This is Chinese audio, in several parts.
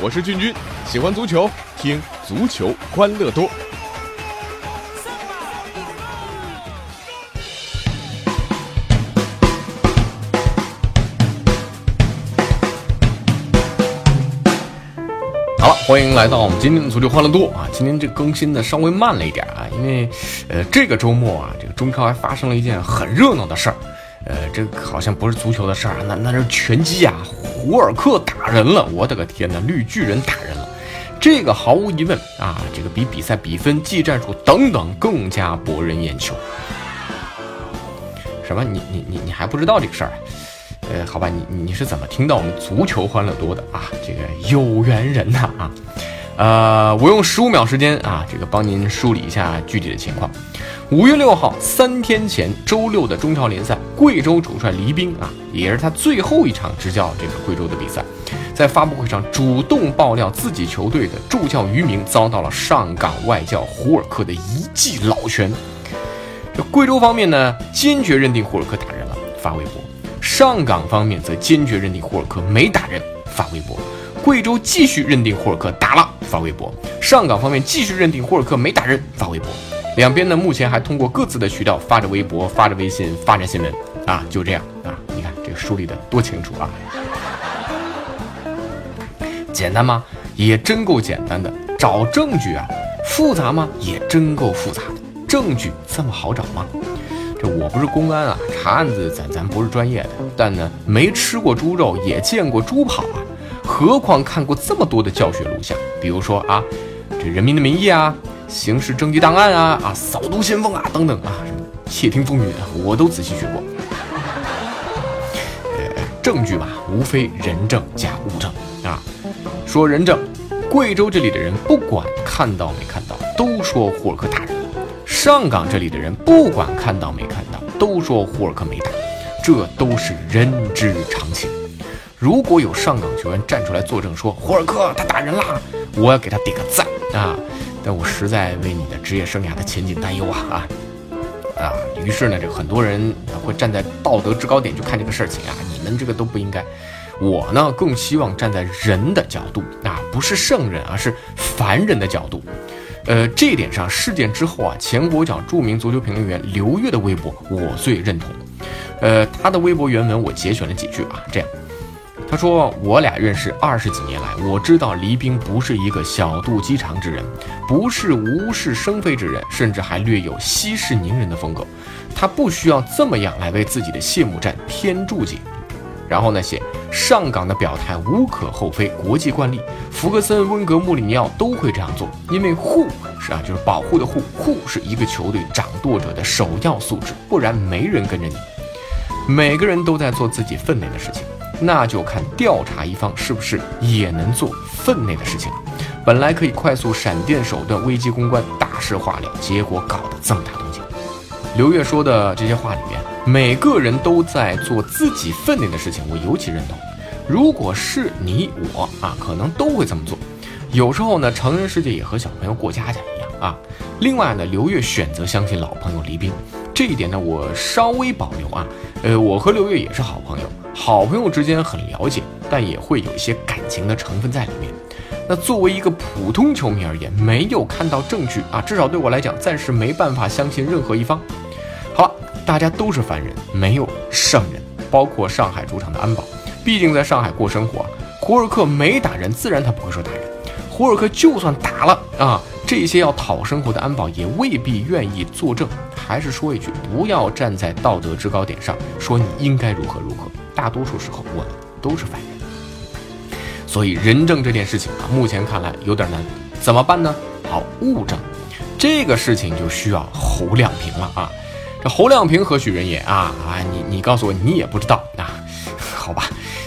我是俊君，喜欢足球，听足球欢乐多。好了，欢迎来到我们今天的足球欢乐多啊！今天这更新的稍微慢了一点啊，因为呃这个周末啊，这个中超还发生了一件很热闹的事儿。呃，这好像不是足球的事儿，那那是拳击啊！胡尔克打人了，我的个天哪，绿巨人打人了，这个毫无疑问啊，这个比比赛比分、技战术等等更加博人眼球。什么？你你你你还不知道这个事儿？呃，好吧，你你是怎么听到我们足球欢乐多的啊？这个有缘人呐啊！呃，我用十五秒时间啊，这个帮您梳理一下具体的情况。五月六号，三天前，周六的中超联赛，贵州主帅黎兵啊，也是他最后一场执教这个贵州的比赛，在发布会上主动爆料自己球队的助教于明遭到了上港外教胡尔克的一记老拳。这贵州方面呢，坚决认定胡尔克打人了，发微博；上港方面则坚决认定胡尔克没打人，发微博。贵州继续认定胡尔克打了，发微博；上港方面继续认定胡尔克没打人，发微博。两边呢，目前还通过各自的渠道发着微博、发着微信、发着新闻啊，就这样啊，你看这个梳理的多清楚啊！简单吗？也真够简单的。找证据啊，复杂吗？也真够复杂的。证据这么好找吗？这我不是公安啊，查案子咱咱不是专业的，但呢，没吃过猪肉也见过猪跑啊，何况看过这么多的教学录像，比如说啊，这《人民的名义》啊。刑事证据档案啊啊，扫毒先锋啊等等啊，什么窃听风云啊，我都仔细学过。呃，证据嘛，无非人证加物证啊。说人证，贵州这里的人不管看到没看到，都说霍尔克打人；上港这里的人不管看到没看到，都说霍尔克没打。这都是人之常情。如果有上港球员站出来作证说霍尔克他打人啦，我要给他点个赞啊。但我实在为你的职业生涯的前景担忧啊啊啊！于是呢，这很多人会站在道德制高点去看这个事情啊，你们这个都不应该。我呢，更希望站在人的角度啊，不是圣人，而是凡人的角度。呃，这一点上，事件之后啊，前国脚著名足球评论员刘越的微博我最认同。呃，他的微博原文我节选了几句啊，这样。他说：“我俩认识二十几年来，我知道黎兵不是一个小肚鸡肠之人，不是无事生非之人，甚至还略有息事宁人的风格。他不需要这么样来为自己的谢幕战添注解。”然后呢，写上港的表态无可厚非，国际惯例，福格森、温格、穆里尼奥都会这样做，因为护是啊，就是保护的护，护是一个球队掌舵者的首要素质，不然没人跟着你。每个人都在做自己分内的事情。那就看调查一方是不是也能做分内的事情。本来可以快速闪电手段危机公关大事化了，结果搞得这么大动静。刘月说的这些话里面，每个人都在做自己分内的事情，我尤其认同。如果是你我啊，可能都会这么做。有时候呢，成人世界也和小朋友过家家一样啊。另外呢，刘月选择相信老朋友黎兵，这一点呢，我稍微保留啊。呃，我和刘月也是好朋友。好朋友之间很了解，但也会有一些感情的成分在里面。那作为一个普通球迷而言，没有看到证据啊，至少对我来讲，暂时没办法相信任何一方。好了，大家都是凡人，没有圣人，包括上海主场的安保，毕竟在上海过生活。胡尔克没打人，自然他不会说打人。胡尔克就算打了啊，这些要讨生活的安保也未必愿意作证。还是说一句，不要站在道德制高点上说你应该如何如何。大多数时候，我们都是凡人，所以人证这件事情啊，目前看来有点难，怎么办呢？好，物证，这个事情就需要侯亮平了啊！这侯亮平何许人也啊？啊，你你告诉我，你也不知道啊？好吧，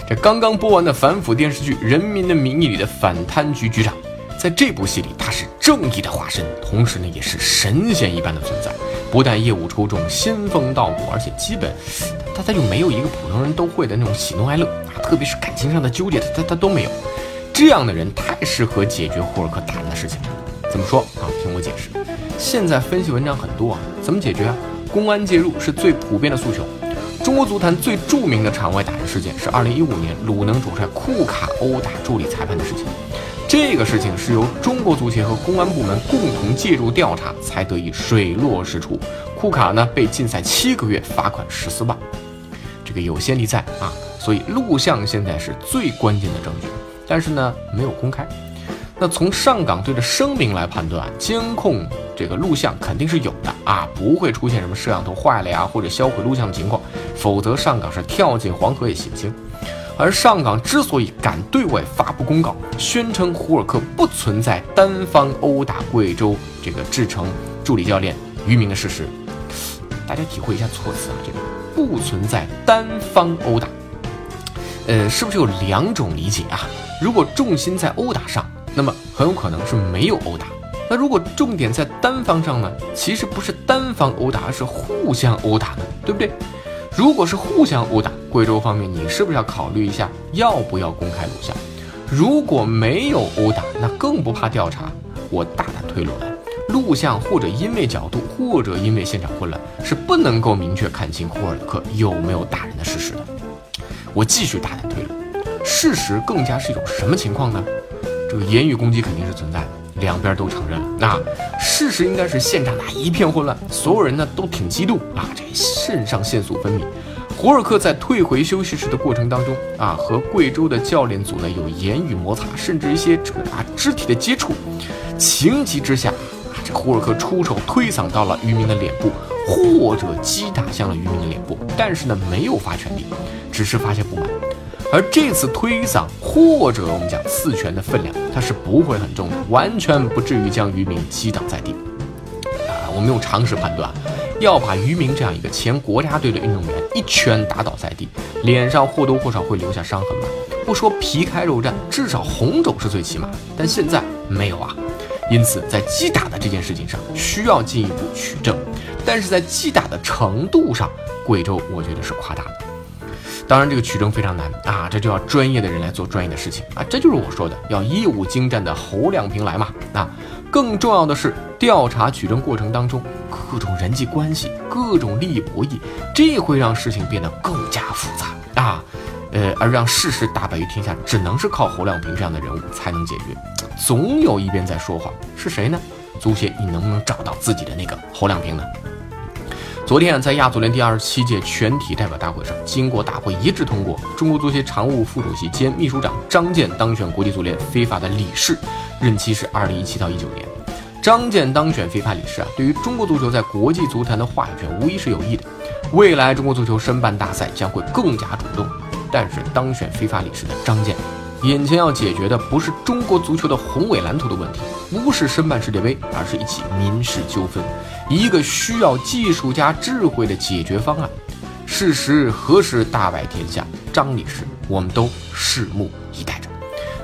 这刚刚播完的反腐电视剧《人民的名义》里的反贪局局长，在这部戏里他是正义的化身，同时呢，也是神仙一般的存在。不但业务出众、仙风道骨，而且基本他他就没有一个普通人都会的那种喜怒哀乐啊，特别是感情上的纠结，他他他都没有。这样的人太适合解决霍尔克打人的事情。怎么说啊？听我解释。现在分析文章很多啊，怎么解决啊？公安介入是最普遍的诉求。中国足坛最著名的场外打人事件是2015年鲁能主帅库卡殴打助理裁判的事情。这个事情是由中国足协和公安部门共同介入调查，才得以水落石出。库卡呢被禁赛七个月，罚款十四万。这个有先例在啊，所以录像现在是最关键的证据，但是呢没有公开。那从上港队的声明来判断，监控这个录像肯定是有的啊，不会出现什么摄像头坏了呀或者销毁录像的情况，否则上港是跳进黄河也洗不清。而上港之所以敢对外发布公告，宣称胡尔克不存在单方殴打贵州这个志成助理教练于明的事实，大家体会一下措辞啊，这个不存在单方殴打，呃，是不是有两种理解啊？如果重心在殴打上。那么很有可能是没有殴打。那如果重点在单方上呢？其实不是单方殴打，而是互相殴打的，对不对？如果是互相殴打，贵州方面你是不是要考虑一下要不要公开录像？如果没有殴打，那更不怕调查。我大胆推论，录像或者因为角度，或者因为现场混乱，是不能够明确看清霍尔克有没有打人的事实的。我继续大胆推论，事实更加是一种什么情况呢？这个言语攻击肯定是存在的，两边都承认了。那事实应该是现场那一片混乱，所有人呢都挺激动啊，这肾上腺素分泌。胡尔克在退回休息室的过程当中啊，和贵州的教练组呢有言语摩擦，甚至一些这个啊肢体的接触。情急之下啊，这胡尔克出手推搡到了渔民的脸部，或者击打向了渔民的脸部，但是呢没有发全力，只是发泄不满。而这次推搡或者我们讲刺拳的分量，它是不会很重的，完全不至于将渔民击倒在地。啊，我们用常识判断，要把渔民这样一个前国家队的运动员一拳打倒在地，脸上或多或少会留下伤痕吧？不说皮开肉绽，至少红肿是最起码。但现在没有啊，因此在击打的这件事情上需要进一步取证。但是在击打的程度上，贵州我觉得是夸大的。当然，这个取证非常难啊，这就要专业的人来做专业的事情啊，这就是我说的要业务精湛的侯亮平来嘛啊。更重要的是，调查取证过程当中各种人际关系、各种利益博弈，这会让事情变得更加复杂啊。呃，而让事实大白于天下，只能是靠侯亮平这样的人物才能解决。总有一边在说谎，是谁呢？足协，你能不能找到自己的那个侯亮平呢？昨天啊在亚足联第二十七届全体代表大会上，经过大会一致通过，中国足协常务副主席兼秘书长张健当选国际足联非法的理事，任期是二零一七到一九年。张健当选非法理事啊，对于中国足球在国际足坛的话语权无疑是有益的。未来中国足球申办大赛将会更加主动。但是当选非法理事的张健。眼前要解决的不是中国足球的宏伟蓝图的问题，不是申办世界杯，而是一起民事纠纷，一个需要技术加智慧的解决方案。事实何时大白天下？张女士，我们都拭目以待着。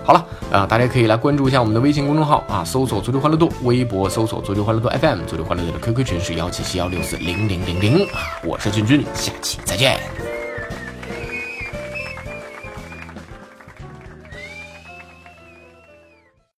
好了，啊，大家可以来关注一下我们的微信公众号啊，搜索“足球欢乐多”，微博搜索“足球欢乐多 FM”，足球欢乐多的 QQ 群是幺七七幺六四零零零零，我是君君，下期再见。